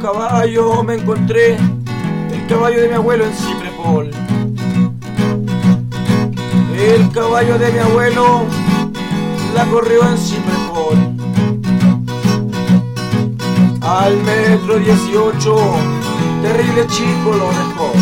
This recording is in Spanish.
caballo me encontré, el caballo de mi abuelo en Ciprepol. El caballo de mi abuelo la corrió en Ciprepol. Al metro 18, terrible chico lo dejó.